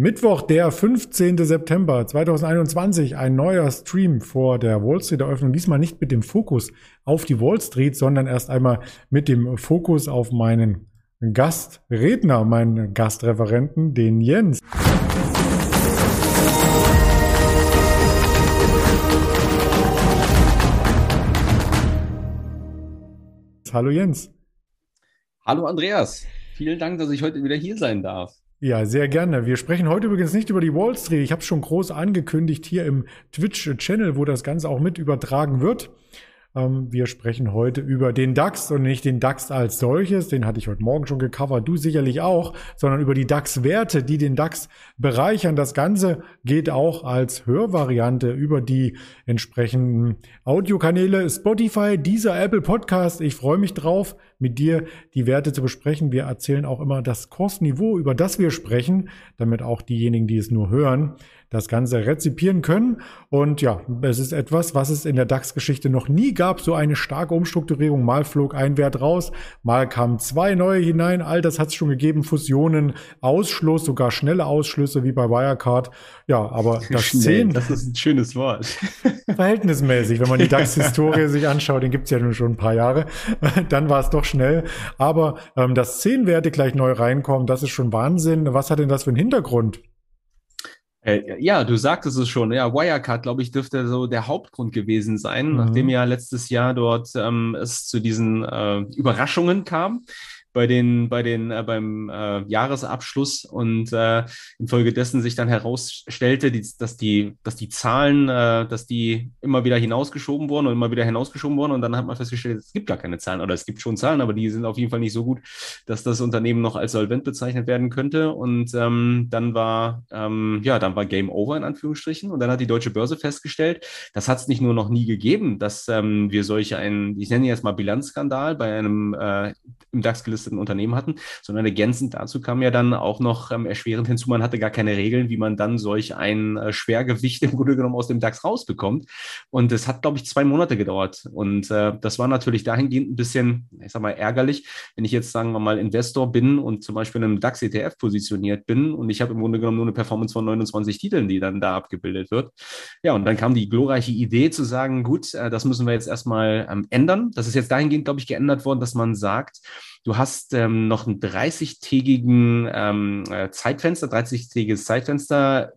Mittwoch, der 15. September 2021, ein neuer Stream vor der Wall Street Eröffnung. Diesmal nicht mit dem Fokus auf die Wall Street, sondern erst einmal mit dem Fokus auf meinen Gastredner, meinen Gastreferenten, den Jens. Hallo Jens. Hallo Andreas. Vielen Dank, dass ich heute wieder hier sein darf. Ja, sehr gerne. Wir sprechen heute übrigens nicht über die Wall Street. Ich habe schon groß angekündigt hier im Twitch-Channel, wo das Ganze auch mit übertragen wird. Ähm, wir sprechen heute über den DAX und nicht den DAX als solches, den hatte ich heute Morgen schon gecovert, du sicherlich auch, sondern über die DAX-Werte, die den DAX bereichern. Das Ganze geht auch als Hörvariante über die entsprechenden Audiokanäle Spotify, dieser Apple Podcast. Ich freue mich drauf, mit dir die Werte zu besprechen. Wir erzählen auch immer das Kursniveau, über das wir sprechen, damit auch diejenigen, die es nur hören, das Ganze rezipieren können. Und ja, es ist etwas, was es in der DAX-Geschichte noch nie gab, so eine starke Umstrukturierung. Mal flog ein Wert raus, mal kamen zwei neue hinein. All das hat es schon gegeben. Fusionen, Ausschluss, sogar schnelle Ausschlüsse wie bei Wirecard. Ja, aber das Schnell, 10. Das ist ein schönes Wort. Verhältnismäßig, wenn man die DAX-Historie sich anschaut, den gibt's ja nun schon ein paar Jahre, dann war es doch schnell. Aber ähm, dass zehn Werte gleich neu reinkommen, das ist schon Wahnsinn. Was hat denn das für einen Hintergrund? Äh, ja, du sagtest es schon. Ja, Wirecard, glaube ich, dürfte so der Hauptgrund gewesen sein, mhm. nachdem ja letztes Jahr dort ähm, es zu diesen äh, Überraschungen kam bei den, bei den, äh, beim äh, Jahresabschluss und äh, infolgedessen sich dann herausstellte, die, dass die, dass die Zahlen, äh, dass die immer wieder hinausgeschoben wurden und immer wieder hinausgeschoben wurden. Und dann hat man festgestellt, es gibt gar keine Zahlen oder es gibt schon Zahlen, aber die sind auf jeden Fall nicht so gut, dass das Unternehmen noch als solvent bezeichnet werden könnte. Und ähm, dann war, ähm, ja, dann war Game Over in Anführungsstrichen. Und dann hat die Deutsche Börse festgestellt, das hat es nicht nur noch nie gegeben, dass ähm, wir solche einen, ich nenne jetzt mal Bilanzskandal bei einem äh, im DAX gelisteten gelisteten Unternehmen hatten, sondern ergänzend dazu kam ja dann auch noch ähm, erschwerend hinzu, man hatte gar keine Regeln, wie man dann solch ein äh, Schwergewicht im Grunde genommen aus dem DAX rausbekommt. Und es hat, glaube ich, zwei Monate gedauert. Und äh, das war natürlich dahingehend ein bisschen, ich sag mal, ärgerlich, wenn ich jetzt, sagen wir mal, Investor bin und zum Beispiel in einem DAX-ETF positioniert bin und ich habe im Grunde genommen nur eine Performance von 29 Titeln, die dann da abgebildet wird. Ja, und dann kam die glorreiche Idee zu sagen, gut, äh, das müssen wir jetzt erstmal ähm, ändern. Das ist jetzt dahingehend, glaube ich, geändert worden, dass man sagt, Du hast ähm, noch ein 30-tägigen ähm, äh, Zeitfenster, 30-tägiges Zeitfenster,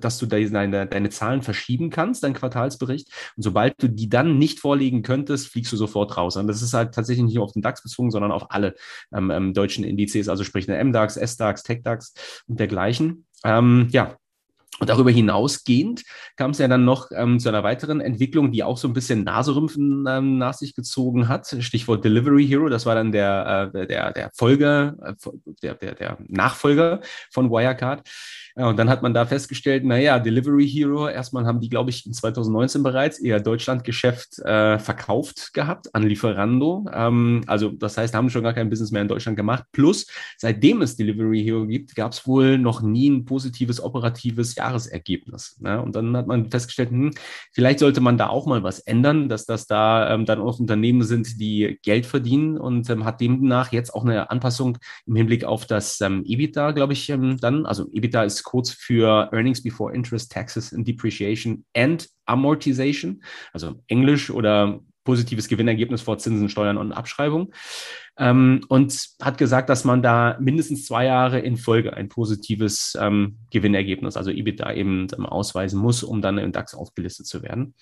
dass du deine, deine Zahlen verschieben kannst, dein Quartalsbericht. Und sobald du die dann nicht vorlegen könntest, fliegst du sofort raus. Und das ist halt tatsächlich nicht nur auf den DAX bezogen, sondern auf alle ähm, ähm deutschen Indizes, also sprich eine MDAX, SDAX, TechDAX und dergleichen. Ähm, ja, und darüber hinausgehend kam es ja dann noch ähm, zu einer weiteren Entwicklung, die auch so ein bisschen Naserümpfen ähm, nach sich gezogen hat. Stichwort Delivery Hero, das war dann der, äh, der, der Folger, äh, der, der, der Nachfolger von Wirecard. Ja, und dann hat man da festgestellt, naja, Delivery Hero, erstmal haben die, glaube ich, in 2019 bereits ihr Deutschlandgeschäft äh, verkauft gehabt an Lieferando. Ähm, also das heißt, haben schon gar kein Business mehr in Deutschland gemacht. Plus, seitdem es Delivery Hero gibt, gab es wohl noch nie ein positives operatives Jahresergebnis. Ne? Und dann hat man festgestellt, hm, vielleicht sollte man da auch mal was ändern, dass das da ähm, dann auch Unternehmen sind, die Geld verdienen und ähm, hat demnach jetzt auch eine Anpassung im Hinblick auf das ähm, EBITDA, glaube ich, ähm, dann. Also EBITDA ist kurz für Earnings Before Interest, Taxes and Depreciation and Amortization, also Englisch oder positives Gewinnergebnis vor Zinsen, Steuern und Abschreibung ähm, und hat gesagt, dass man da mindestens zwei Jahre in Folge ein positives ähm, Gewinnergebnis, also EBITDA eben ähm, ausweisen muss, um dann im DAX aufgelistet zu werden,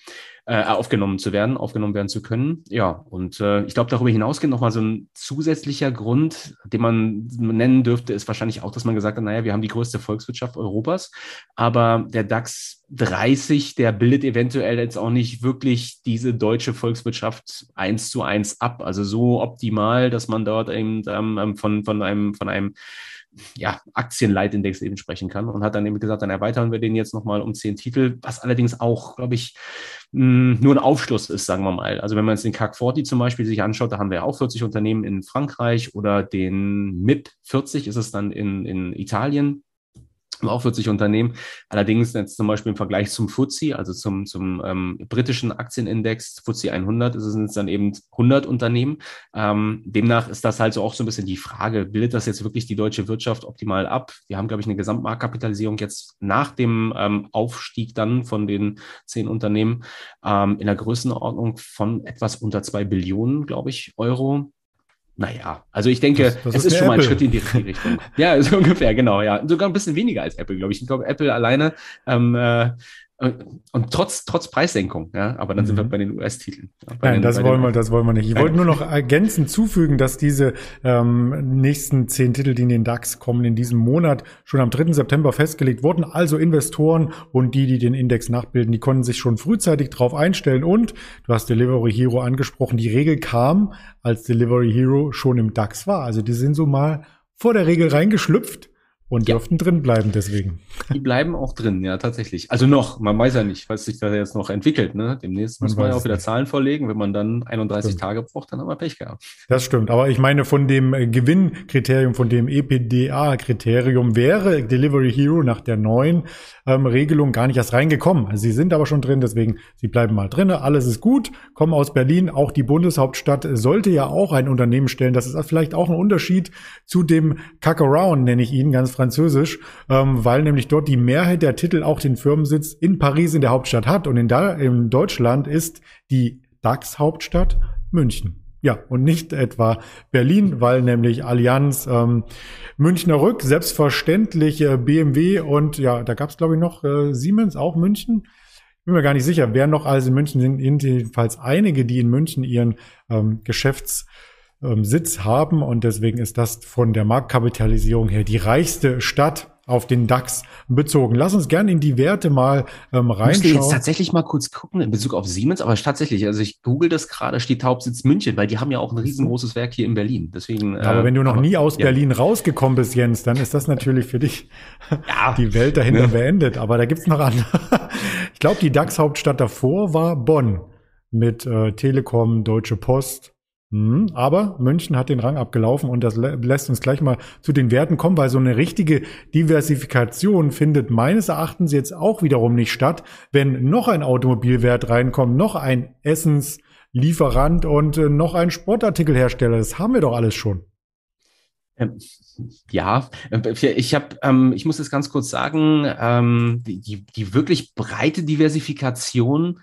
äh, aufgenommen zu werden, aufgenommen werden zu können. Ja, und äh, ich glaube, darüber hinausgehend nochmal so ein zusätzlicher Grund, den man nennen dürfte, ist wahrscheinlich auch, dass man gesagt hat, naja, wir haben die größte Volkswirtschaft Europas, aber der DAX 30, der bildet eventuell jetzt auch nicht wirklich diese deutsche Volkswirtschaft eins zu eins ab. Also so optimal, dass dass man dort eben ähm, von, von einem, von einem ja, Aktienleitindex eben sprechen kann und hat dann eben gesagt, dann erweitern wir den jetzt nochmal um zehn Titel, was allerdings auch, glaube ich, mh, nur ein Aufschluss ist, sagen wir mal. Also wenn man jetzt den CAC 40 zum Beispiel sich anschaut, da haben wir ja auch 40 Unternehmen in Frankreich oder den MIP 40 ist es dann in, in Italien auch 40 Unternehmen. Allerdings jetzt zum Beispiel im Vergleich zum FTSE, also zum, zum ähm, britischen Aktienindex, FTSE 100, ist es dann eben 100 Unternehmen. Ähm, demnach ist das halt so auch so ein bisschen die Frage, bildet das jetzt wirklich die deutsche Wirtschaft optimal ab? Wir haben, glaube ich, eine Gesamtmarktkapitalisierung jetzt nach dem ähm, Aufstieg dann von den zehn Unternehmen ähm, in der Größenordnung von etwas unter zwei Billionen, glaube ich, Euro. Naja, also ich denke, das, das es ist, ist schon mal ein Schritt in die richtige Richtung. ja, so ungefähr, genau, ja. Sogar ein bisschen weniger als Apple, glaube ich. Ich glaube, Apple alleine ähm, äh, und trotz, trotz Preissenkung, ja, aber dann sind wir mhm. bei den US-Titeln. Ja, Nein, den, das wollen wir, das wollen wir nicht. Ich wollte nur noch ergänzend zufügen, dass diese ähm, nächsten zehn Titel, die in den DAX kommen, in diesem Monat schon am 3. September festgelegt wurden. Also Investoren und die, die den Index nachbilden, die konnten sich schon frühzeitig darauf einstellen. Und du hast Delivery Hero angesprochen. Die Regel kam, als Delivery Hero schon im DAX war. Also die sind so mal vor der Regel reingeschlüpft und ja. dürften drin bleiben deswegen. Die bleiben auch drin, ja, tatsächlich. Also noch, man weiß ja nicht, was sich da jetzt noch entwickelt. Ne? Demnächst man muss man ja auch wieder nicht. Zahlen vorlegen. Wenn man dann 31 stimmt. Tage braucht, dann haben wir Pech gehabt. Das stimmt. Aber ich meine, von dem äh, Gewinnkriterium, von dem EPDA-Kriterium wäre Delivery Hero nach der neuen ähm, Regelung gar nicht erst reingekommen. Also sie sind aber schon drin, deswegen, sie bleiben mal drin. Alles ist gut, kommen aus Berlin. Auch die Bundeshauptstadt sollte ja auch ein Unternehmen stellen. Das ist vielleicht auch ein Unterschied zu dem Kakaround, nenne ich ihn ganz frei französisch, ähm, weil nämlich dort die Mehrheit der Titel auch den Firmensitz in Paris in der Hauptstadt hat und in, da, in Deutschland ist die DAX-Hauptstadt München. Ja, und nicht etwa Berlin, weil nämlich Allianz, ähm, Münchner Rück, selbstverständlich äh, BMW und ja, da gab es glaube ich noch äh, Siemens, auch München. Bin mir gar nicht sicher, wer noch alles in München sind. Jedenfalls einige, die in München ihren ähm, Geschäfts ähm, Sitz haben und deswegen ist das von der Marktkapitalisierung her die reichste Stadt auf den DAX bezogen. Lass uns gerne in die Werte mal ähm, reinschauen. Ich jetzt tatsächlich mal kurz gucken in Bezug auf Siemens, aber tatsächlich, also ich google das gerade, steht Hauptsitz München, weil die haben ja auch ein riesengroßes Werk hier in Berlin. Deswegen. aber äh, wenn du noch aber, nie aus ja. Berlin rausgekommen bist, Jens, dann ist das natürlich für dich ja, die Welt dahinter ne? beendet. Aber da gibt's noch andere. ich glaube, die DAX-Hauptstadt davor war Bonn mit äh, Telekom, Deutsche Post, hm, aber München hat den Rang abgelaufen und das lässt uns gleich mal zu den Werten kommen, weil so eine richtige Diversifikation findet meines Erachtens jetzt auch wiederum nicht statt, wenn noch ein Automobilwert reinkommt, noch ein Essenslieferant und äh, noch ein Sportartikelhersteller. Das haben wir doch alles schon. Ähm, ja, äh, ich habe, ähm, ich muss jetzt ganz kurz sagen, ähm, die, die wirklich breite Diversifikation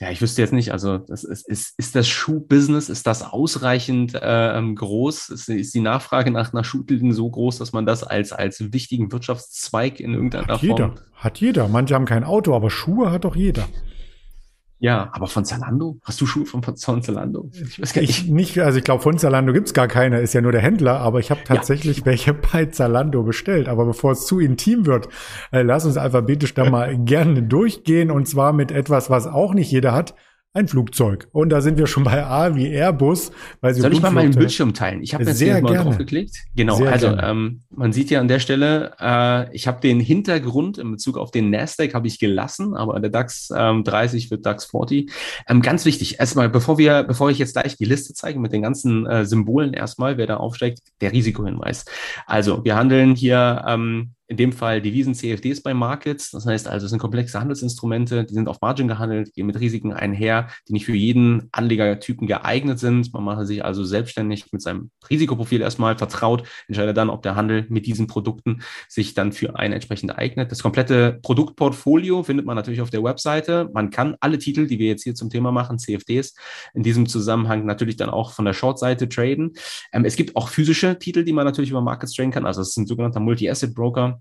ja, ich wüsste jetzt nicht, also das ist, ist, ist das Schuhbusiness, ist das ausreichend äh, ähm, groß? Ist, ist die Nachfrage nach, nach Schuhtiteln so groß, dass man das als, als wichtigen Wirtschaftszweig in irgendeiner hat Form... Jeder, hat jeder. Manche haben kein Auto, aber Schuhe hat doch jeder. Ja, aber von Zalando? Hast du Schuhe von, von Zalando? Ich weiß gar nicht. Ich, nicht also ich glaube, von Zalando gibt's gar keine, ist ja nur der Händler, aber ich habe tatsächlich ja. welche bei Zalando bestellt. Aber bevor es zu intim wird, äh, lass uns alphabetisch da mal gerne durchgehen und zwar mit etwas, was auch nicht jeder hat, ein Flugzeug. Und da sind wir schon bei A wie Airbus. Weil sie Soll ich mal meinen Bildschirm teilen? Ich habe jetzt Sehr hier mal drauf geklickt. Genau, Sehr also ähm, man sieht ja an der Stelle, äh, ich habe den Hintergrund in Bezug auf den Nasdaq habe ich gelassen, aber der DAX ähm, 30 wird DAX 40. Ähm, ganz wichtig, erstmal, bevor wir, bevor ich jetzt gleich die Liste zeige mit den ganzen äh, Symbolen erstmal, wer da aufsteigt, der Risikohinweis. Also wir handeln hier ähm, in dem Fall Devisen CFDs bei Markets. Das heißt also, es sind komplexe Handelsinstrumente, die sind auf Margin gehandelt, gehen mit Risiken einher, die nicht für jeden Anlegertypen geeignet sind. Man macht sich also selbstständig mit seinem Risikoprofil erstmal vertraut, entscheidet dann, ob der Handel mit diesen Produkten sich dann für einen entsprechend eignet. Das komplette Produktportfolio findet man natürlich auf der Webseite. Man kann alle Titel, die wir jetzt hier zum Thema machen, CFDs, in diesem Zusammenhang natürlich dann auch von der Short-Seite traden. Ähm, es gibt auch physische Titel, die man natürlich über Markets traden kann. Also es ist ein sogenannter Multi-Asset-Broker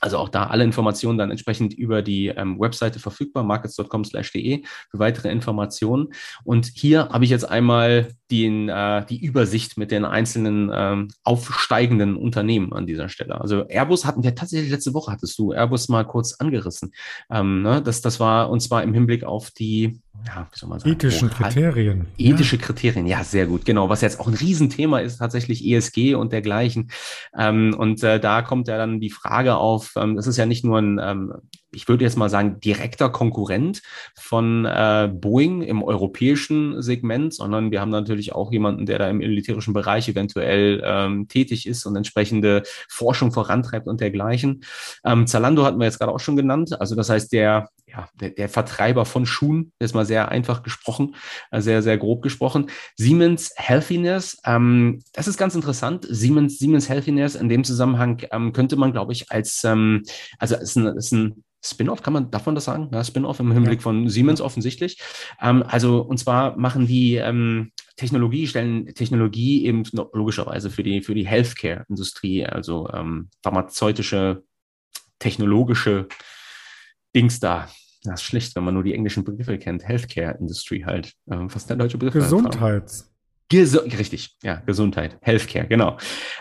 also auch da alle Informationen dann entsprechend über die ähm, Webseite verfügbar, markets.com/de für weitere Informationen. Und hier habe ich jetzt einmal den, äh, die Übersicht mit den einzelnen ähm, aufsteigenden Unternehmen an dieser Stelle. Also Airbus hatten wir tatsächlich letzte Woche hattest du Airbus mal kurz angerissen. Ähm, ne? das, das war und zwar im Hinblick auf die ja, wie soll man sagen, ethischen Moral, Kriterien. Ethische ja. Kriterien, ja, sehr gut, genau. Was jetzt auch ein Riesenthema ist, tatsächlich ESG und dergleichen. Ähm, und äh, da kommt ja dann die Frage auf, ähm, das ist ja nicht nur ein, ähm, ich würde jetzt mal sagen, direkter Konkurrent von äh, Boeing im europäischen Segment, sondern wir haben natürlich auch jemanden, der da im militärischen Bereich eventuell ähm, tätig ist und entsprechende Forschung vorantreibt und dergleichen. Ähm, Zalando hatten wir jetzt gerade auch schon genannt. Also das heißt, der, ja, der, der Vertreiber von Schuhen, ist mal sehr einfach gesprochen, äh, sehr, sehr grob gesprochen. Siemens Healthiness, ähm, das ist ganz interessant. Siemens, Siemens Healthiness in dem Zusammenhang ähm, könnte man, glaube ich, als, ähm, also ist ein, ist ein Spin-off, kann man, darf man das sagen? Ja, Spin-off im Hinblick ja. von Siemens offensichtlich. Ähm, also, und zwar machen die ähm, Technologie, stellen Technologie eben logischerweise für die, für die Healthcare-Industrie, also ähm, pharmazeutische, technologische Dings da. Das ist schlecht, wenn man nur die englischen Begriffe kennt. Healthcare-Industry halt. Ähm, was ist der deutsche Begriff? Gesundheits. Gesu richtig, ja, Gesundheit, Healthcare, genau.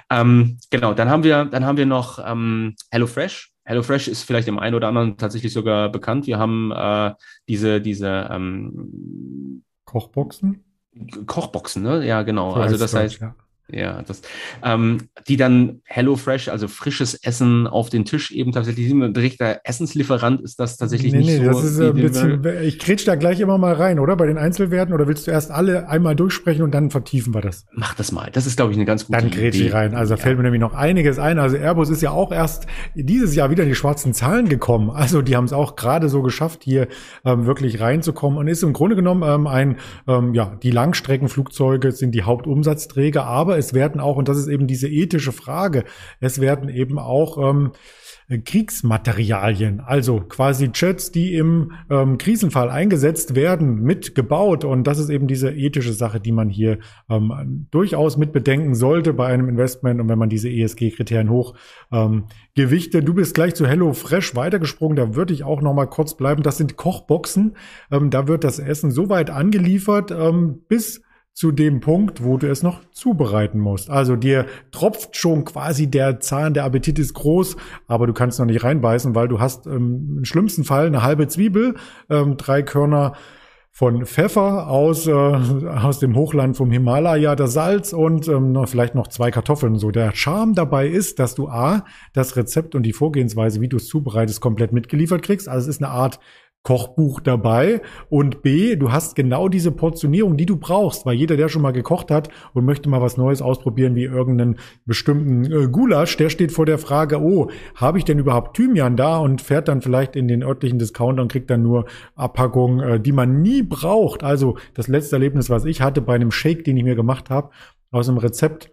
Ähm, genau, dann haben wir, dann haben wir noch ähm, HelloFresh. HelloFresh ist vielleicht dem einen oder anderen tatsächlich sogar bekannt. Wir haben äh, diese, diese ähm, Kochboxen. Kochboxen, ne? Ja, genau. So also das heißt, ja. Ja, das, ähm, die dann HelloFresh, also frisches Essen auf den Tisch eben tatsächlich, ein direkter Essenslieferant ist das tatsächlich nee, nicht nee, so. Das ist ein bisschen, ich kretsch da gleich immer mal rein, oder? Bei den Einzelwerten, oder willst du erst alle einmal durchsprechen und dann vertiefen wir das? Mach das mal. Das ist, glaube ich, eine ganz gute Idee. Dann grätsch ich rein. Also da ja. fällt mir nämlich noch einiges ein. Also Airbus ist ja auch erst dieses Jahr wieder in die schwarzen Zahlen gekommen. Also die haben es auch gerade so geschafft, hier ähm, wirklich reinzukommen und ist im Grunde genommen ähm, ein, ähm, ja, die Langstreckenflugzeuge sind die Hauptumsatzträger, aber es werden auch, und das ist eben diese ethische Frage, es werden eben auch ähm, Kriegsmaterialien, also quasi Jets, die im ähm, Krisenfall eingesetzt werden, mitgebaut. Und das ist eben diese ethische Sache, die man hier ähm, durchaus mit bedenken sollte bei einem Investment und wenn man diese ESG-Kriterien hoch ähm, gewichte. Du bist gleich zu Hello Fresh weitergesprungen, da würde ich auch noch mal kurz bleiben. Das sind Kochboxen. Ähm, da wird das Essen so weit angeliefert, ähm, bis zu dem Punkt, wo du es noch zubereiten musst. Also dir tropft schon quasi der Zahn, der Appetit ist groß, aber du kannst noch nicht reinbeißen, weil du hast ähm, im schlimmsten Fall eine halbe Zwiebel, ähm, drei Körner von Pfeffer aus, äh, aus dem Hochland vom Himalaya, das Salz und ähm, vielleicht noch zwei Kartoffeln. So der Charme dabei ist, dass du A, das Rezept und die Vorgehensweise, wie du es zubereitest, komplett mitgeliefert kriegst. Also es ist eine Art Kochbuch dabei und B, du hast genau diese Portionierung, die du brauchst, weil jeder, der schon mal gekocht hat und möchte mal was Neues ausprobieren, wie irgendeinen bestimmten äh, Gulasch, der steht vor der Frage, oh, habe ich denn überhaupt Thymian da und fährt dann vielleicht in den örtlichen Discounter und kriegt dann nur Abpackungen, äh, die man nie braucht. Also das letzte Erlebnis, was ich hatte bei einem Shake, den ich mir gemacht habe, aus einem Rezept,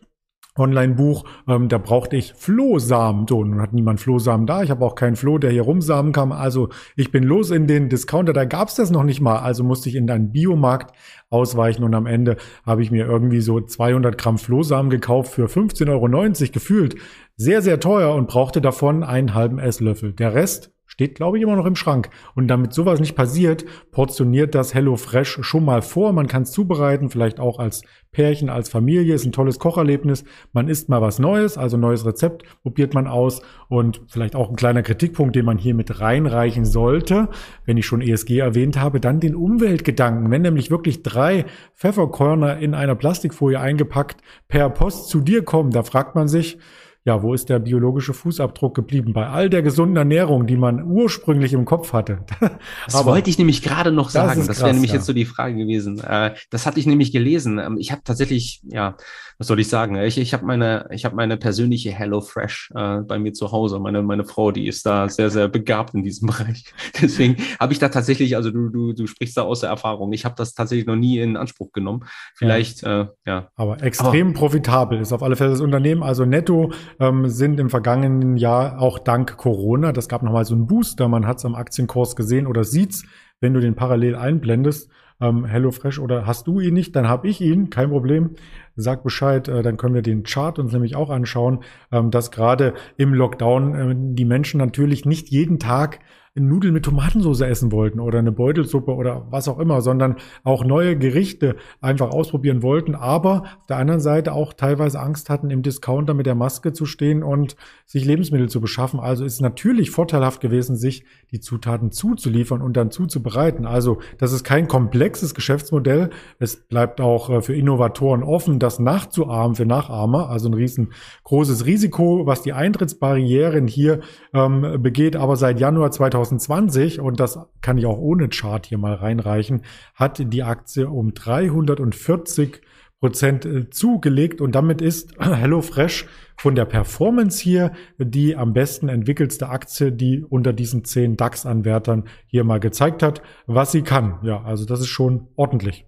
Online-Buch, ähm, da brauchte ich Flohsamen. So, nun hat niemand Flohsamen da. Ich habe auch keinen Floh, der hier rumsamen kann. Also ich bin los in den Discounter, da gab's das noch nicht mal. Also musste ich in einen Biomarkt ausweichen und am Ende habe ich mir irgendwie so 200 Gramm Flohsamen gekauft für 15,90 Euro gefühlt. Sehr, sehr teuer und brauchte davon einen halben Esslöffel. Der Rest Steht, glaube ich, immer noch im Schrank. Und damit sowas nicht passiert, portioniert das Hello Fresh schon mal vor. Man kann es zubereiten, vielleicht auch als Pärchen, als Familie. Ist ein tolles Kocherlebnis. Man isst mal was Neues, also neues Rezept probiert man aus. Und vielleicht auch ein kleiner Kritikpunkt, den man hier mit reinreichen sollte, wenn ich schon ESG erwähnt habe, dann den Umweltgedanken. Wenn nämlich wirklich drei Pfefferkörner in einer Plastikfolie eingepackt per Post zu dir kommen, da fragt man sich, ja, wo ist der biologische Fußabdruck geblieben? Bei all der gesunden Ernährung, die man ursprünglich im Kopf hatte. Das Aber wollte ich nämlich gerade noch sagen. Das, das wäre nämlich ja. jetzt so die Frage gewesen. Äh, das hatte ich nämlich gelesen. Ähm, ich habe tatsächlich, ja, was soll ich sagen? Ich, ich habe meine, ich habe meine persönliche Hello Fresh äh, bei mir zu Hause. Meine, meine Frau, die ist da sehr, sehr begabt in diesem Bereich. Deswegen habe ich da tatsächlich, also du, du, du sprichst da aus der Erfahrung. Ich habe das tatsächlich noch nie in Anspruch genommen. Vielleicht, ja. Äh, ja. Aber extrem Aber, profitabel ist auf alle Fälle das Unternehmen. Also netto ähm, sind im vergangenen Jahr auch dank Corona, das gab nochmal so einen Booster, man hat es am Aktienkurs gesehen oder sieht's, wenn du den parallel einblendest, ähm, HelloFresh oder hast du ihn nicht, dann habe ich ihn, kein Problem. Sag Bescheid, äh, dann können wir den Chart uns nämlich auch anschauen, ähm, dass gerade im Lockdown äh, die Menschen natürlich nicht jeden Tag Nudeln mit Tomatensauce essen wollten oder eine Beutelsuppe oder was auch immer, sondern auch neue Gerichte einfach ausprobieren wollten, aber auf der anderen Seite auch teilweise Angst hatten, im Discounter mit der Maske zu stehen und sich Lebensmittel zu beschaffen. Also ist natürlich vorteilhaft gewesen, sich die Zutaten zuzuliefern und dann zuzubereiten. Also das ist kein komplexes Geschäftsmodell. Es bleibt auch äh, für Innovatoren offen, das nachzuahmen für Nachahmer. Also ein riesengroßes Risiko, was die Eintrittsbarrieren hier ähm, begeht. Aber seit Januar 2000 2020, und das kann ich auch ohne Chart hier mal reinreichen, hat die Aktie um 340 Prozent äh, zugelegt und damit ist HelloFresh von der Performance hier die am besten entwickelste Aktie, die unter diesen zehn DAX-Anwärtern hier mal gezeigt hat, was sie kann. Ja, also das ist schon ordentlich.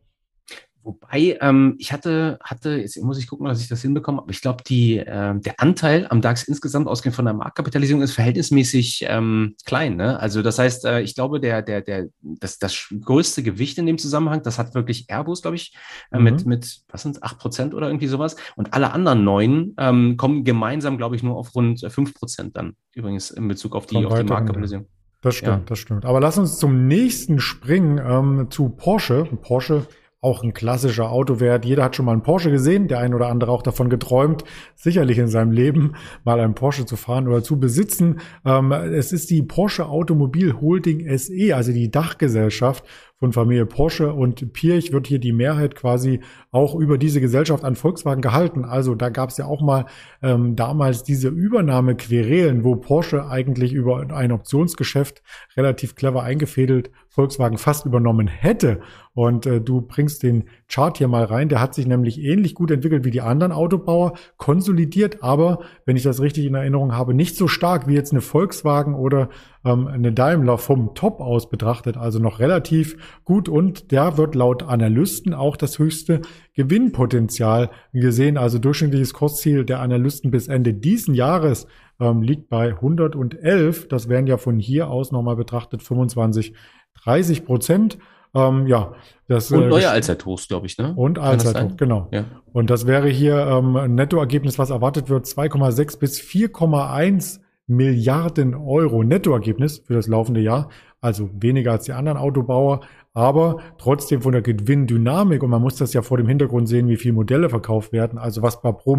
Wobei, ähm, ich hatte, hatte, jetzt muss ich gucken, dass ich das hinbekomme, aber ich glaube, die, äh, der Anteil am DAX insgesamt ausgehend von der Marktkapitalisierung ist verhältnismäßig ähm, klein. Ne? Also das heißt, äh, ich glaube, der, der, der, das, das größte Gewicht in dem Zusammenhang, das hat wirklich Airbus, glaube ich, äh, mhm. mit, mit, was sind acht Prozent oder irgendwie sowas. Und alle anderen neun ähm, kommen gemeinsam, glaube ich, nur auf rund fünf Prozent dann, übrigens in Bezug auf die, auf die Marktkapitalisierung. Das stimmt, ja. das stimmt. Aber lass uns zum nächsten springen, ähm, zu Porsche. Porsche auch ein klassischer Autowert. Jeder hat schon mal einen Porsche gesehen, der ein oder andere auch davon geträumt, sicherlich in seinem Leben mal einen Porsche zu fahren oder zu besitzen. Ähm, es ist die Porsche Automobil Holding SE, also die Dachgesellschaft von Familie Porsche und Pirch wird hier die Mehrheit quasi auch über diese Gesellschaft an Volkswagen gehalten. Also da gab es ja auch mal ähm, damals diese Übernahmequerelen, wo Porsche eigentlich über ein Optionsgeschäft relativ clever eingefädelt Volkswagen fast übernommen hätte. Und äh, du bringst den Chart hier mal rein. Der hat sich nämlich ähnlich gut entwickelt wie die anderen Autobauer, konsolidiert, aber wenn ich das richtig in Erinnerung habe, nicht so stark wie jetzt eine Volkswagen oder ähm, eine Daimler vom Top aus betrachtet, also noch relativ gut. Und der wird laut Analysten auch das höchste Gewinnpotenzial gesehen. Also durchschnittliches Kursziel der Analysten bis Ende diesen Jahres ähm, liegt bei 111. Das wären ja von hier aus nochmal betrachtet 25 30 Prozent. Ähm, ja, das, und äh, neue Allzeithochs, glaube ich, ne? Und Allzeithoch, genau. Ja. Und das wäre hier ähm, ein Nettoergebnis, was erwartet wird, 2,6 bis 4,1 Milliarden Euro Nettoergebnis für das laufende Jahr. Also weniger als die anderen Autobauer, aber trotzdem von der Gewinndynamik und man muss das ja vor dem Hintergrund sehen, wie viele Modelle verkauft werden, also was pro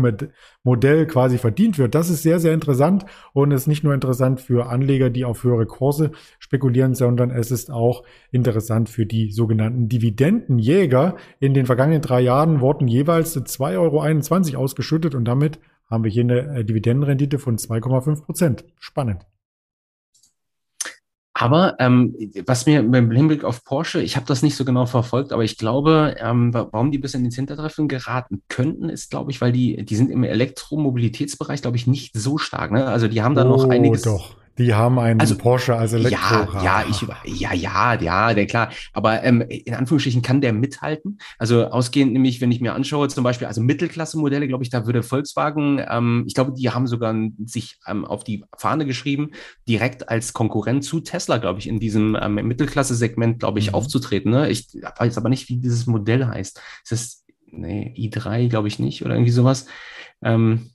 Modell quasi verdient wird. Das ist sehr, sehr interessant und ist nicht nur interessant für Anleger, die auf höhere Kurse spekulieren, sondern es ist auch interessant für die sogenannten Dividendenjäger. In den vergangenen drei Jahren wurden jeweils 2,21 Euro ausgeschüttet und damit haben wir hier eine äh, Dividendenrendite von 2,5 Prozent. Spannend. Aber ähm, was mir im Hinblick auf Porsche, ich habe das nicht so genau verfolgt, aber ich glaube, ähm, warum die bis in den Hintertreffen geraten könnten, ist, glaube ich, weil die, die sind im Elektromobilitätsbereich, glaube ich, nicht so stark. Ne? Also die haben da oh, noch einiges. Doch. Die haben einen also, Porsche als Elektro. Ja, ja, ich, ja, ja, ja, der klar. Aber ähm, in Anführungsstrichen kann der mithalten. Also ausgehend nämlich, wenn ich mir anschaue, zum Beispiel, also Mittelklasse-Modelle, glaube ich, da würde Volkswagen, ähm, ich glaube, die haben sogar sich ähm, auf die Fahne geschrieben, direkt als Konkurrent zu Tesla, glaube ich, in diesem ähm, Mittelklasse-Segment, glaube ich, mhm. aufzutreten. Ne? Ich weiß aber nicht, wie dieses Modell heißt. Ist das, nee, i3, glaube ich nicht, oder irgendwie sowas. Ähm,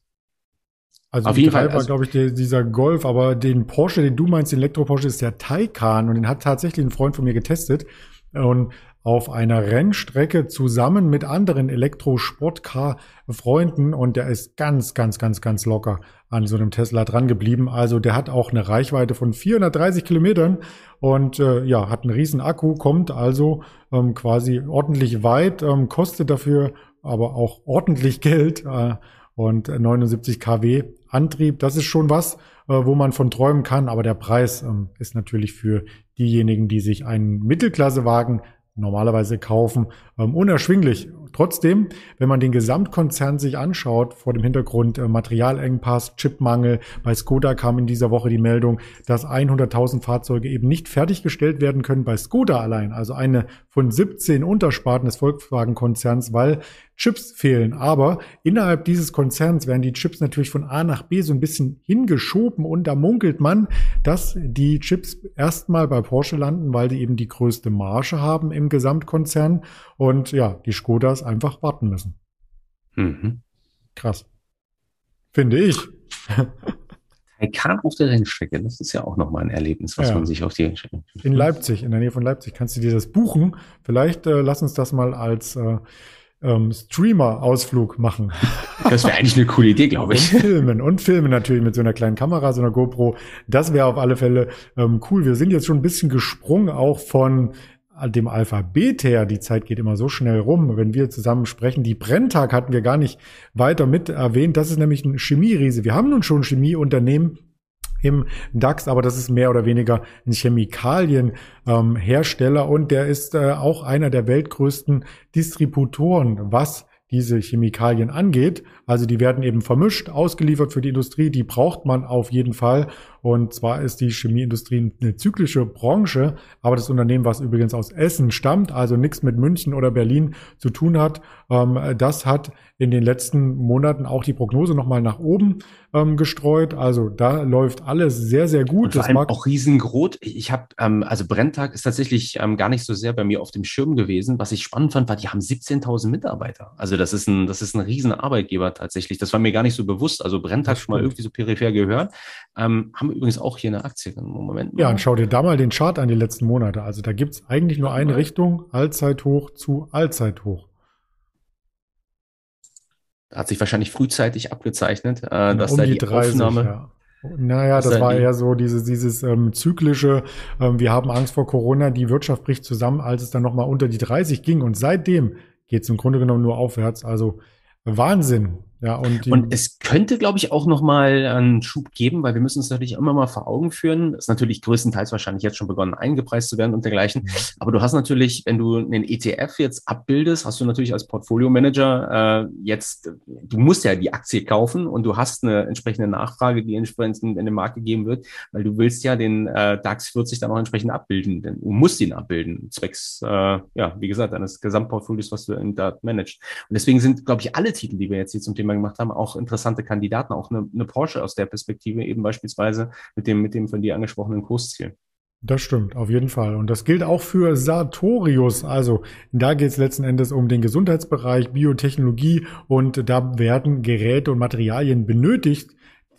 also auf jeden Fall war, also, glaube ich, der, dieser Golf, aber den Porsche, den du meinst, den Elektro-Porsche, ist der Taycan und den hat tatsächlich ein Freund von mir getestet und auf einer Rennstrecke zusammen mit anderen Elektro-Sportcar-Freunden und der ist ganz, ganz, ganz, ganz locker an so einem Tesla dran geblieben. Also der hat auch eine Reichweite von 430 Kilometern und äh, ja, hat einen riesen Akku, kommt also ähm, quasi ordentlich weit, ähm, kostet dafür aber auch ordentlich Geld. Äh, und 79 kW Antrieb, das ist schon was, äh, wo man von träumen kann, aber der Preis ähm, ist natürlich für diejenigen, die sich einen Mittelklassewagen normalerweise kaufen, ähm, unerschwinglich. Trotzdem, wenn man den Gesamtkonzern sich anschaut, vor dem Hintergrund äh, Materialengpass, Chipmangel, bei Skoda kam in dieser Woche die Meldung, dass 100.000 Fahrzeuge eben nicht fertiggestellt werden können bei Skoda allein, also eine von 17 Untersparten des Volkswagen-Konzerns, weil Chips fehlen. Aber innerhalb dieses Konzerns werden die Chips natürlich von A nach B so ein bisschen hingeschoben und da munkelt man, dass die Chips erstmal bei Porsche landen, weil die eben die größte Marge haben im Gesamtkonzern und ja, die Skodas einfach warten müssen. Mhm. Krass. Finde ich. Taycan auf der Rennstrecke, das ist ja auch nochmal ein Erlebnis, was ja. man sich auf die In Leipzig, in der Nähe von Leipzig, kannst du dir das buchen. Vielleicht äh, lass uns das mal als äh, ähm, Streamer-Ausflug machen. Das wäre eigentlich eine coole Idee, glaube ich. Und filmen und filmen natürlich mit so einer kleinen Kamera, so einer GoPro. Das wäre auf alle Fälle ähm, cool. Wir sind jetzt schon ein bisschen gesprungen, auch von dem Alphabet her. Die Zeit geht immer so schnell rum, wenn wir zusammen sprechen. Die Brenntag hatten wir gar nicht weiter mit erwähnt. Das ist nämlich ein Chemieriese. Wir haben nun schon Chemieunternehmen im DAX, aber das ist mehr oder weniger ein Chemikalienhersteller ähm, und der ist äh, auch einer der weltgrößten Distributoren, was diese Chemikalien angeht. Also die werden eben vermischt, ausgeliefert für die Industrie, die braucht man auf jeden Fall. Und zwar ist die Chemieindustrie eine zyklische Branche, aber das Unternehmen, was übrigens aus Essen stammt, also nichts mit München oder Berlin zu tun hat, ähm, das hat in den letzten Monaten auch die Prognose nochmal nach oben ähm, gestreut. Also da läuft alles sehr, sehr gut. Und vor allem auch riesengroß. Ich habe, ähm, also Brenntag ist tatsächlich gar nicht so sehr bei mir auf dem Schirm gewesen. Was ich spannend fand, war, die haben 17.000 Mitarbeiter. Also das ist ein, das ist ein riesen Arbeitgeber tatsächlich. Das war mir gar nicht so bewusst. Also Brenntag schon mal irgendwie so peripher gehört. Ähm, haben übrigens auch hier eine Aktie im Moment. Ja, und schau dir da mal den Chart an die letzten Monate. Also da gibt's eigentlich nur eine Richtung, Allzeithoch zu Allzeithoch. Hat sich wahrscheinlich frühzeitig abgezeichnet, äh, dass um da die, die 30, Aufnahme. Ja. Naja, das war eher so dieses, dieses ähm, zyklische, ähm, wir haben Angst vor Corona, die Wirtschaft bricht zusammen, als es dann nochmal unter die 30 ging. Und seitdem geht es im Grunde genommen nur aufwärts. Also Wahnsinn. Ja, und, und es könnte, glaube ich, auch nochmal einen Schub geben, weil wir müssen uns natürlich immer mal vor Augen führen. ist natürlich größtenteils wahrscheinlich jetzt schon begonnen, eingepreist zu werden und dergleichen. Mhm. Aber du hast natürlich, wenn du einen ETF jetzt abbildest, hast du natürlich als Portfolio-Manager äh, jetzt, du musst ja die Aktie kaufen und du hast eine entsprechende Nachfrage, die entsprechend in den Markt gegeben wird, weil du willst ja den äh, DAX 40 dann auch entsprechend abbilden. Denn du musst ihn abbilden, zwecks, äh, ja, wie gesagt, eines Gesamtportfolios, was du in da managst. Und deswegen sind, glaube ich, alle Titel, die wir jetzt hier zum Thema Thema gemacht haben, auch interessante Kandidaten, auch eine, eine Porsche aus der Perspektive eben beispielsweise mit dem, mit dem von dir angesprochenen Kursziel. Das stimmt, auf jeden Fall. Und das gilt auch für Sartorius. Also da geht es letzten Endes um den Gesundheitsbereich, Biotechnologie und da werden Geräte und Materialien benötigt,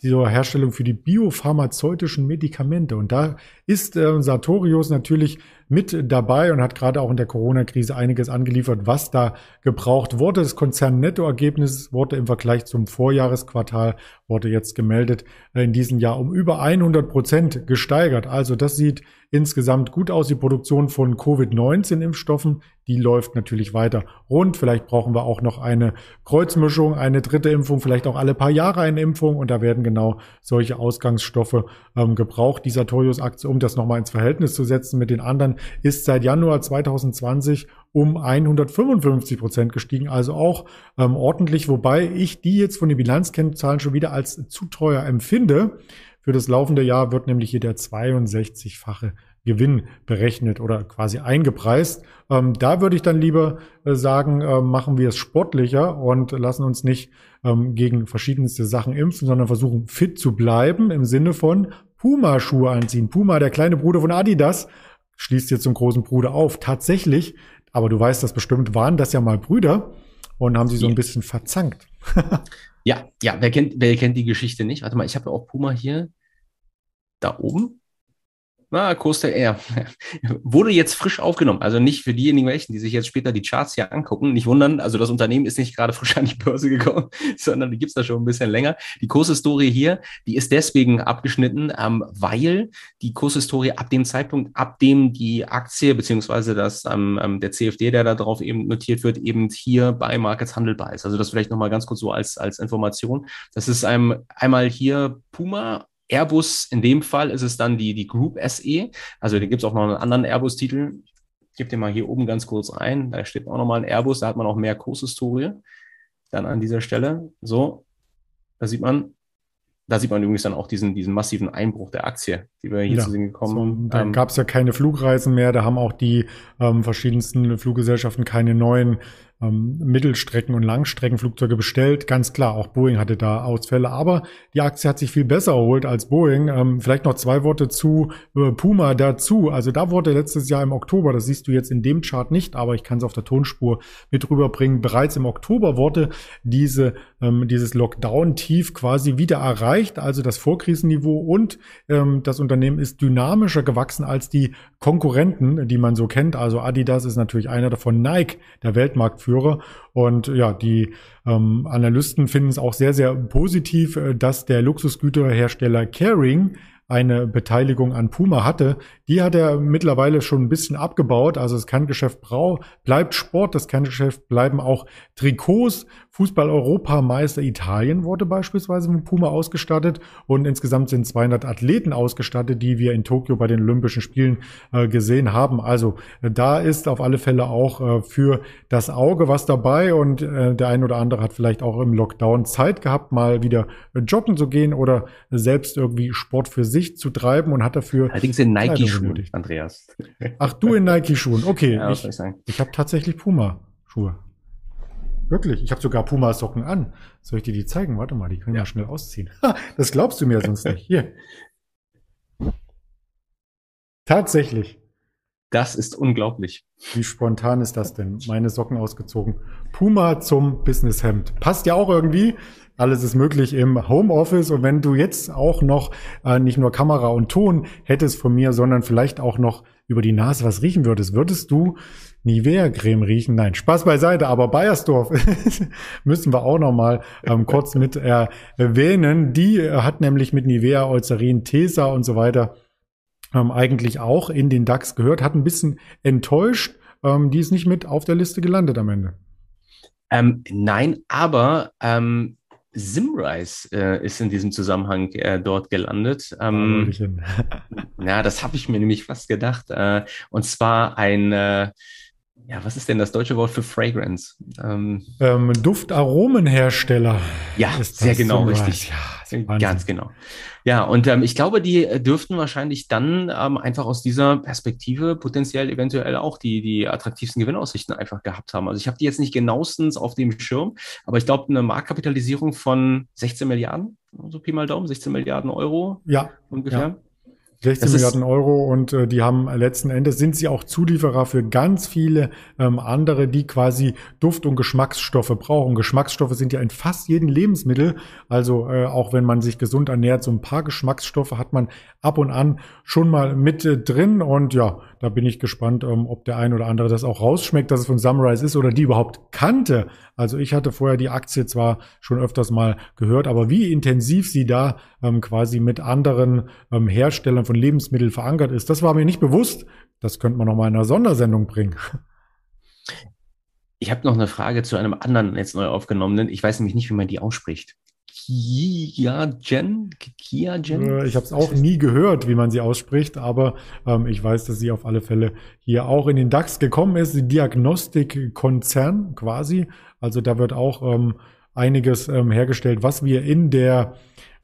zur Herstellung für die biopharmazeutischen Medikamente. Und da ist äh, Sartorius natürlich mit dabei und hat gerade auch in der Corona-Krise einiges angeliefert, was da gebraucht wurde. Das Konzern-Nettoergebnis wurde im Vergleich zum Vorjahresquartal, wurde jetzt gemeldet, äh, in diesem Jahr um über 100 Prozent gesteigert. Also das sieht insgesamt gut aus. Die Produktion von Covid-19-Impfstoffen, die läuft natürlich weiter rund. Vielleicht brauchen wir auch noch eine Kreuzmischung, eine dritte Impfung, vielleicht auch alle paar Jahre eine Impfung. Und da werden genau solche Ausgangsstoffe ähm, gebraucht. Die Sartorius-Aktie, um das nochmal ins Verhältnis zu setzen mit den anderen, ist seit Januar 2020 um 155 Prozent gestiegen, also auch ähm, ordentlich, wobei ich die jetzt von den Bilanzkennzahlen schon wieder als zu teuer empfinde. Für das laufende Jahr wird nämlich hier der 62-fache Gewinn berechnet oder quasi eingepreist. Ähm, da würde ich dann lieber äh, sagen, äh, machen wir es sportlicher und lassen uns nicht ähm, gegen verschiedenste Sachen impfen, sondern versuchen fit zu bleiben im Sinne von Puma-Schuhe anziehen. Puma, der kleine Bruder von Adidas, schließt jetzt zum großen Bruder auf. Tatsächlich, aber du weißt das bestimmt, waren das ja mal Brüder und haben sie so ein bisschen verzankt. ja, ja, wer kennt, wer kennt die Geschichte nicht? Warte mal, ich habe ja auch Puma hier da oben. Na, Kurs der R. Wurde jetzt frisch aufgenommen. Also nicht für diejenigen welchen, die sich jetzt später die Charts hier angucken. Nicht wundern, also das Unternehmen ist nicht gerade frisch an die Börse gekommen, sondern die gibt's da schon ein bisschen länger. Die Kurshistorie hier, die ist deswegen abgeschnitten, ähm, weil die Kurshistorie ab dem Zeitpunkt, ab dem die Aktie beziehungsweise das ähm, ähm der CFD, der da drauf eben notiert wird, eben hier bei Markets handelbar ist. Also das vielleicht nochmal ganz kurz so als, als Information. Das ist einem, einmal hier Puma Airbus, in dem Fall ist es dann die, die Group SE. Also da gibt es auch noch einen anderen Airbus-Titel. Ich gebe den mal hier oben ganz kurz ein. Da steht auch nochmal ein Airbus, da hat man auch mehr Kurshistorie. Dann an dieser Stelle. So, da sieht man, da sieht man übrigens dann auch diesen, diesen massiven Einbruch der Aktie, die wir hier ja, zu sehen gekommen so, Da ähm, gab es ja keine Flugreisen mehr, da haben auch die ähm, verschiedensten Fluggesellschaften keine neuen ähm, Mittelstrecken- und Langstreckenflugzeuge bestellt. Ganz klar, auch Boeing hatte da Ausfälle, aber die Aktie hat sich viel besser erholt als Boeing. Ähm, vielleicht noch zwei Worte zu äh, Puma dazu. Also da wurde letztes Jahr im Oktober, das siehst du jetzt in dem Chart nicht, aber ich kann es auf der Tonspur mit rüberbringen, bereits im Oktober wurde diese, ähm, dieses Lockdown-Tief quasi wieder erreicht, also das Vorkrisenniveau und ähm, das Unternehmen ist dynamischer gewachsen als die Konkurrenten, die man so kennt. Also Adidas ist natürlich einer davon, Nike, der Weltmarktführer Marktführer. Und ja, die ähm, Analysten finden es auch sehr, sehr positiv, äh, dass der Luxusgüterhersteller Caring eine Beteiligung an Puma hatte, die hat er mittlerweile schon ein bisschen abgebaut. Also das Kerngeschäft Brau bleibt Sport, das Kerngeschäft bleiben auch Trikots Fußball-Europameister Italien wurde beispielsweise mit Puma ausgestattet und insgesamt sind 200 Athleten ausgestattet, die wir in Tokio bei den Olympischen Spielen äh, gesehen haben. Also äh, da ist auf alle Fälle auch äh, für das Auge was dabei und äh, der ein oder andere hat vielleicht auch im Lockdown Zeit gehabt, mal wieder äh, joggen zu gehen oder selbst irgendwie Sport für sich zu treiben und hat dafür allerdings in Nike-Schuhen, Andreas. Ach du in Nike-Schuhen, okay. Ja, ich ich, ich habe tatsächlich Puma-Schuhe. Wirklich, ich habe sogar Puma-Socken an. Soll ich dir die zeigen? Warte mal, die können ja schnell ausziehen. das glaubst du mir sonst nicht. Hier. Tatsächlich. Das ist unglaublich. Wie spontan ist das denn? Meine Socken ausgezogen. Puma zum Businesshemd. Passt ja auch irgendwie. Alles ist möglich im Homeoffice. Und wenn du jetzt auch noch äh, nicht nur Kamera und Ton hättest von mir, sondern vielleicht auch noch über die Nase was riechen würdest, würdest du Nivea-Creme riechen? Nein, Spaß beiseite. Aber Bayersdorf müssen wir auch noch mal ähm, kurz mit erwähnen. Die hat nämlich mit Nivea, Eucerin, Tesa und so weiter ähm, eigentlich auch in den DAX gehört, hat ein bisschen enttäuscht. Ähm, die ist nicht mit auf der Liste gelandet am Ende. Ähm, nein, aber ähm, Simrise äh, ist in diesem Zusammenhang äh, dort gelandet. Ähm, ja, das habe ich mir nämlich fast gedacht. Äh, und zwar ein, äh, ja, was ist denn das deutsche Wort für Fragrance? Ähm, ähm, Duftaromenhersteller. Ja, sehr genau, Simrise. richtig. Ja, Ganz genau. Ja, und ähm, ich glaube, die äh, dürften wahrscheinlich dann ähm, einfach aus dieser Perspektive potenziell eventuell auch die, die attraktivsten Gewinnaussichten einfach gehabt haben. Also ich habe die jetzt nicht genauestens auf dem Schirm, aber ich glaube, eine Marktkapitalisierung von 16 Milliarden, so Pi mal Daumen, 16 Milliarden Euro ja, ungefähr. Ja. 16 Milliarden Euro und äh, die haben letzten Endes sind sie auch Zulieferer für ganz viele ähm, andere, die quasi Duft- und Geschmacksstoffe brauchen. Geschmacksstoffe sind ja in fast jedem Lebensmittel. Also äh, auch wenn man sich gesund ernährt, so ein paar Geschmacksstoffe hat man ab und an schon mal mit äh, drin. Und ja, da bin ich gespannt, ähm, ob der ein oder andere das auch rausschmeckt, dass es von Sunrise ist oder die überhaupt kannte. Also ich hatte vorher die Aktie zwar schon öfters mal gehört, aber wie intensiv sie da ähm, quasi mit anderen ähm, Herstellern von Lebensmitteln verankert ist, das war mir nicht bewusst. Das könnte man noch mal in einer Sondersendung bringen. Ich habe noch eine Frage zu einem anderen jetzt neu aufgenommenen. Ich weiß nämlich nicht, wie man die ausspricht. Kiagen? Kiagen? Äh, ich habe es auch nie gehört, wie man sie ausspricht, aber ähm, ich weiß, dass sie auf alle Fälle hier auch in den DAX gekommen ist. Diagnostikkonzern quasi. Also da wird auch ähm, einiges ähm, hergestellt, was wir in der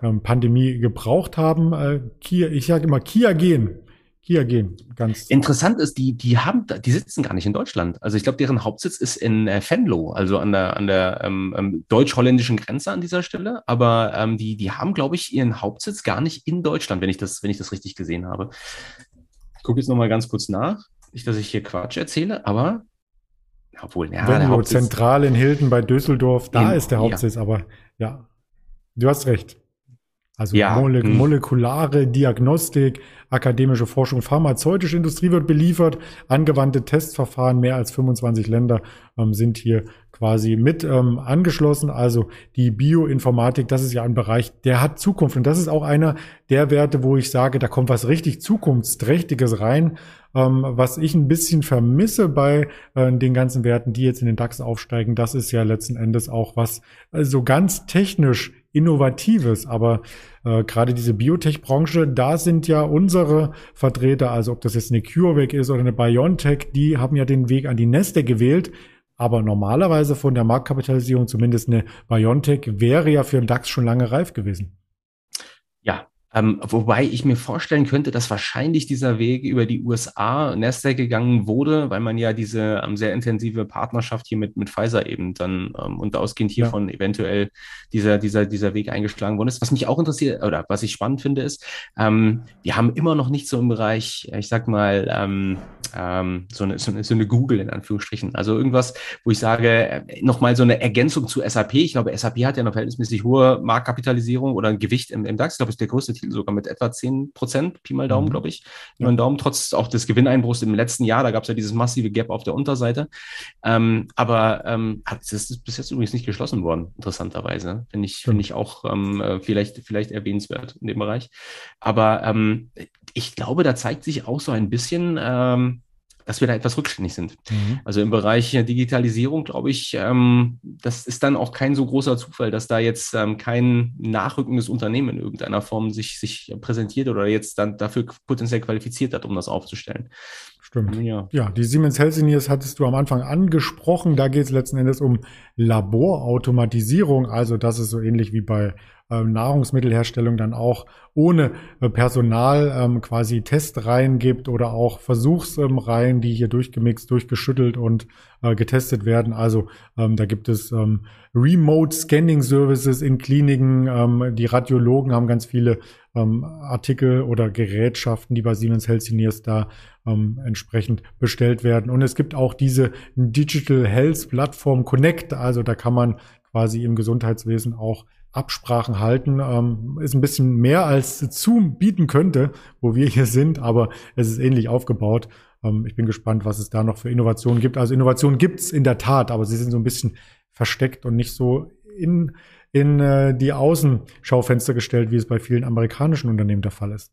ähm, Pandemie gebraucht haben. Äh, Kia, ich sage immer Kia gehen. Kia gehen, ganz. Interessant ist, die, die haben, die sitzen gar nicht in Deutschland. Also ich glaube, deren Hauptsitz ist in äh, Venlo, also an der, an der ähm, ähm, deutsch-holländischen Grenze an dieser Stelle. Aber ähm, die, die haben, glaube ich, ihren Hauptsitz gar nicht in Deutschland, wenn ich das, wenn ich das richtig gesehen habe. Ich gucke jetzt nochmal ganz kurz nach. Nicht, dass ich hier Quatsch erzähle, aber obwohl, ja, Venlo, zentral in Hilden bei Düsseldorf, da in, ist der Hauptsitz, ja. aber ja, du hast recht. Also ja. Mole hm. molekulare Diagnostik, akademische Forschung, pharmazeutische Industrie wird beliefert, angewandte Testverfahren, mehr als 25 Länder ähm, sind hier quasi mit ähm, angeschlossen. Also die Bioinformatik, das ist ja ein Bereich, der hat Zukunft. Und das ist auch einer der Werte, wo ich sage, da kommt was richtig Zukunftsträchtiges rein. Ähm, was ich ein bisschen vermisse bei äh, den ganzen Werten, die jetzt in den DAX aufsteigen, das ist ja letzten Endes auch was äh, so ganz technisch Innovatives. Aber äh, gerade diese Biotech-Branche, da sind ja unsere Vertreter, also ob das jetzt eine CureVac ist oder eine BioNTech, die haben ja den Weg an die Neste gewählt. Aber normalerweise von der Marktkapitalisierung, zumindest eine BioNTech, wäre ja für den DAX schon lange reif gewesen. Ähm, wobei ich mir vorstellen könnte, dass wahrscheinlich dieser Weg über die USA, Nasdaq gegangen wurde, weil man ja diese ähm, sehr intensive Partnerschaft hier mit, mit Pfizer eben dann ähm, und ausgehend hiervon ja. eventuell dieser, dieser, dieser Weg eingeschlagen worden ist. Was mich auch interessiert oder was ich spannend finde, ist, ähm, wir haben immer noch nicht so im Bereich, ich sag mal, ähm, ähm, so, eine, so, eine, so eine Google in Anführungsstrichen. Also irgendwas, wo ich sage, äh, nochmal so eine Ergänzung zu SAP. Ich glaube, SAP hat ja noch verhältnismäßig hohe Marktkapitalisierung oder ein Gewicht im, im DAX. Ich glaube, ist der größte Titel sogar mit etwa 10 Prozent, Pi mal Daumen, mhm. glaube ich. Nur ja. Daumen, trotz auch des Gewinneinbruchs im letzten Jahr, da gab es ja dieses massive Gap auf der Unterseite. Ähm, aber ähm, hat, das ist bis jetzt übrigens nicht geschlossen worden, interessanterweise. Finde ich, finde ich auch ähm, äh, vielleicht, vielleicht erwähnenswert in dem Bereich. Aber ähm, ich glaube, da zeigt sich auch so ein bisschen, ähm, dass wir da etwas rückständig sind. Mhm. Also im Bereich Digitalisierung, glaube ich, ähm, das ist dann auch kein so großer Zufall, dass da jetzt ähm, kein nachrückendes Unternehmen in irgendeiner Form sich, sich präsentiert oder jetzt dann dafür potenziell qualifiziert hat, um das aufzustellen. Stimmt. Ja. ja, die Siemens Healthineers hattest du am Anfang angesprochen. Da geht es letzten Endes um Laborautomatisierung. Also das ist so ähnlich wie bei Nahrungsmittelherstellung dann auch ohne äh, Personal ähm, quasi Testreihen gibt oder auch Versuchsreihen, die hier durchgemixt, durchgeschüttelt und äh, getestet werden. Also ähm, da gibt es ähm, Remote Scanning Services in Kliniken. Ähm, die Radiologen haben ganz viele ähm, Artikel oder Gerätschaften, die bei Siemens Healthineers da ähm, entsprechend bestellt werden. Und es gibt auch diese Digital Health Plattform Connect. Also da kann man quasi im Gesundheitswesen auch Absprachen halten. Ähm, ist ein bisschen mehr als Zoom bieten könnte, wo wir hier sind, aber es ist ähnlich aufgebaut. Ähm, ich bin gespannt, was es da noch für Innovationen gibt. Also Innovationen gibt's in der Tat, aber sie sind so ein bisschen versteckt und nicht so in, in äh, die Außenschaufenster gestellt, wie es bei vielen amerikanischen Unternehmen der Fall ist.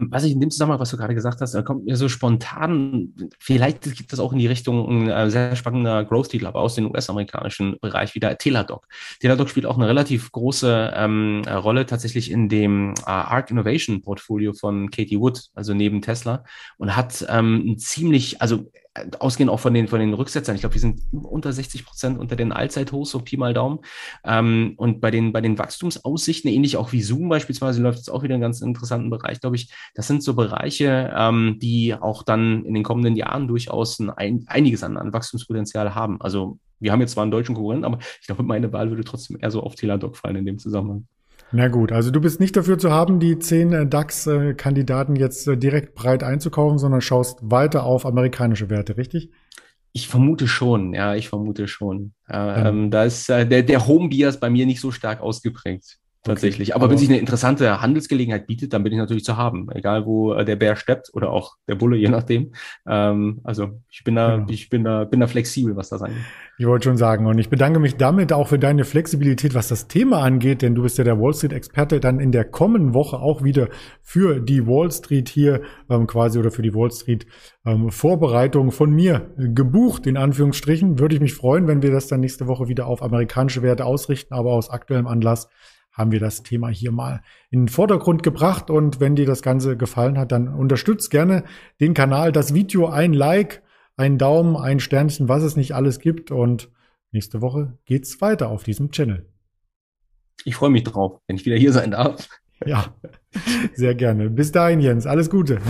Was ich in dem Zusammenhang, was du gerade gesagt hast, kommt mir so spontan, vielleicht gibt es auch in die Richtung ein äh, sehr spannender Growth-Titel, aber aus dem US-amerikanischen Bereich wieder Teladoc. Teladoc spielt auch eine relativ große ähm, Rolle tatsächlich in dem äh, Arc Innovation Portfolio von Katie Wood, also neben Tesla, und hat ähm, ein ziemlich, also ausgehend auch von den, von den Rücksetzern. Ich glaube, wir sind unter 60 Prozent unter den Allzeithochs, so Pi mal Daumen. Ähm, und bei den, bei den Wachstumsaussichten, ähnlich auch wie Zoom beispielsweise, läuft jetzt auch wieder einen ganz interessanten Bereich, glaube ich. Das sind so Bereiche, ähm, die auch dann in den kommenden Jahren durchaus ein, einiges an, an Wachstumspotenzial haben. Also wir haben jetzt zwar einen deutschen Konkurrenten, aber ich glaube, meine Wahl würde trotzdem eher so auf Teladoc fallen in dem Zusammenhang. Na gut, also du bist nicht dafür zu haben, die zehn äh, DAX-Kandidaten jetzt äh, direkt breit einzukaufen, sondern schaust weiter auf amerikanische Werte, richtig? Ich vermute schon, ja, ich vermute schon. Ähm, da ist äh, der, der Home-Bias bei mir nicht so stark ausgeprägt tatsächlich. Okay. Aber, Aber, wenn sich eine interessante Handelsgelegenheit bietet, dann bin ich natürlich zu haben. Egal wo äh, der Bär steppt oder auch der Bulle, je nachdem. Ähm, also ich bin da, genau. ich bin da, bin da flexibel, was das angeht. Ich wollte schon sagen, und ich bedanke mich damit auch für deine Flexibilität, was das Thema angeht, denn du bist ja der Wall Street Experte, dann in der kommenden Woche auch wieder für die Wall Street hier ähm, quasi oder für die Wall Street ähm, Vorbereitung von mir gebucht, in Anführungsstrichen. Würde ich mich freuen, wenn wir das dann nächste Woche wieder auf amerikanische Werte ausrichten, aber aus aktuellem Anlass haben wir das Thema hier mal in den Vordergrund gebracht. Und wenn dir das Ganze gefallen hat, dann unterstützt gerne den Kanal, das Video, ein Like, ein Daumen, ein Sternchen, was es nicht alles gibt. Und nächste Woche geht's weiter auf diesem Channel. Ich freue mich drauf, wenn ich wieder hier sein darf. Ja, sehr gerne. Bis dahin, Jens. Alles Gute.